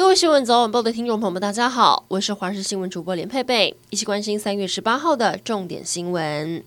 各位新闻早晚报的听众朋友们，大家好，我是华视新闻主播连佩佩，一起关心三月十八号的重点新闻。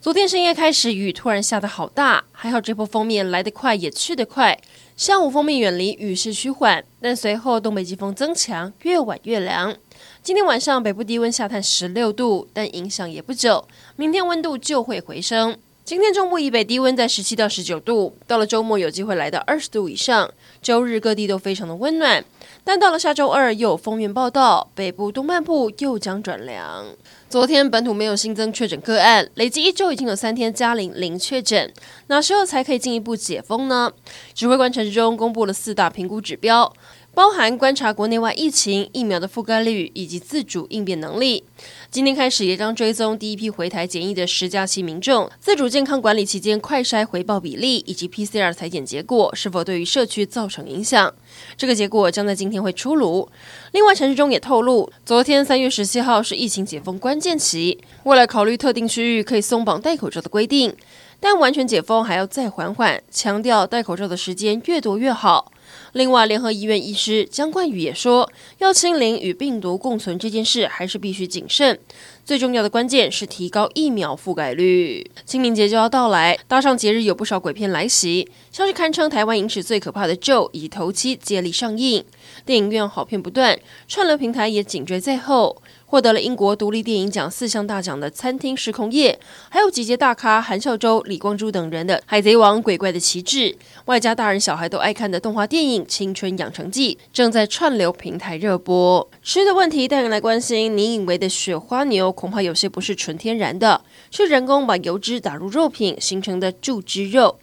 昨天深夜开始，雨突然下得好大，还好这波锋面来得快，也去得快。下午锋面远离，雨势趋缓，但随后东北季风增强，越晚越凉。今天晚上北部低温下探十六度，但影响也不久，明天温度就会回升。今天中部以北低温在十七到十九度，到了周末有机会来到二十度以上。周日各地都非常的温暖，但到了下周二又有锋面报道，北部东半部又将转凉。昨天本土没有新增确诊个案，累计一周已经有三天加零零确诊，哪时候才可以进一步解封呢？指挥官陈时中公布了四大评估指标。包含观察国内外疫情、疫苗的覆盖率以及自主应变能力。今天开始也将追踪第一批回台检疫的十加七民众自主健康管理期间快筛回报比例以及 PCR 采检结果是否对于社区造成影响。这个结果将在今天会出炉。另外，陈时中也透露，昨天三月十七号是疫情解封关键期，未来考虑特定区域可以松绑戴口罩的规定，但完全解封还要再缓缓，强调戴口罩的时间越多越好。另外，联合医院医师姜冠宇也说，要清零与病毒共存这件事还是必须谨慎。最重要的关键是提高疫苗覆盖率。清明节就要到来，搭上节日有不少鬼片来袭，像是堪称台湾影史最可怕的《咒》以《头七》接力上映，电影院好片不断，串流平台也紧追在后。获得了英国独立电影奖四项大奖的《餐厅失控夜》，还有集结大咖韩孝周、李光洙等人的《海贼王》鬼怪的旗帜，外加大人小孩都爱看的动画电影《青春养成记》，正在串流平台热播。吃的问题带人来关心，你以为的雪花牛恐怕有些不是纯天然的，是人工把油脂打入肉品形成的注脂肉。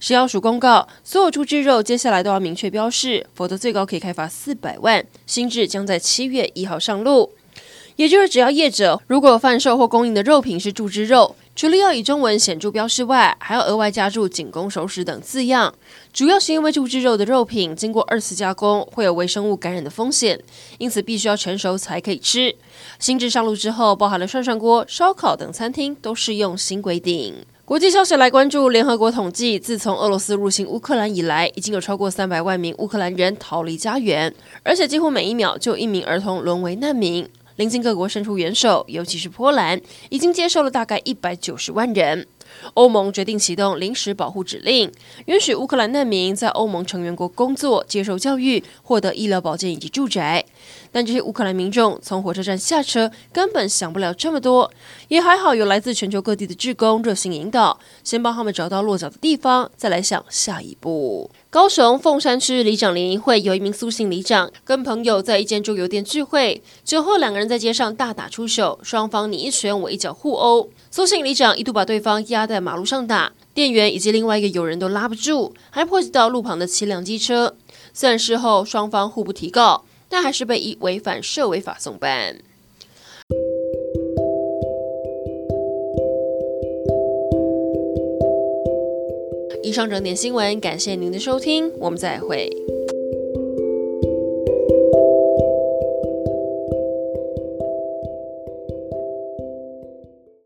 食药署公告，所有猪脂肉接下来都要明确标示，否则最高可以开罚四百万。新制将在七月一号上路。也就是，只要业者如果贩售或供应的肉品是注脂肉，除了要以中文显著标示外，还要额外加注“仅供熟食”等字样。主要是因为注脂肉的肉品经过二次加工，会有微生物感染的风险，因此必须要成熟才可以吃。新制上路之后，包含了涮涮锅、烧烤等餐厅都适用新规定。国际消息来关注，联合国统计，自从俄罗斯入侵乌克兰以来，已经有超过三百万名乌克兰人逃离家园，而且几乎每一秒就一名儿童沦为难民。邻近各国伸出援手，尤其是波兰，已经接收了大概一百九十万人。欧盟决定启动临时保护指令，允许乌克兰难民在欧盟成员国工作、接受教育、获得医疗保健以及住宅。但这些乌克兰民众从火车站下车，根本想不了这么多。也还好有来自全球各地的志工热心引导，先帮他们找到落脚的地方，再来想下一步。高雄凤山区里长联谊会有一名苏姓里长跟朋友在一间桌游店聚会，酒后两个人在街上大打出手，双方你一拳我一脚互殴。苏姓里长一度把对方压在马路上打，店员以及另外一个友人都拉不住，还迫及到路旁的七辆机车。虽然事后双方互不提告，但还是被以违反社违法送办。以上整点新闻，感谢您的收听，我们再会。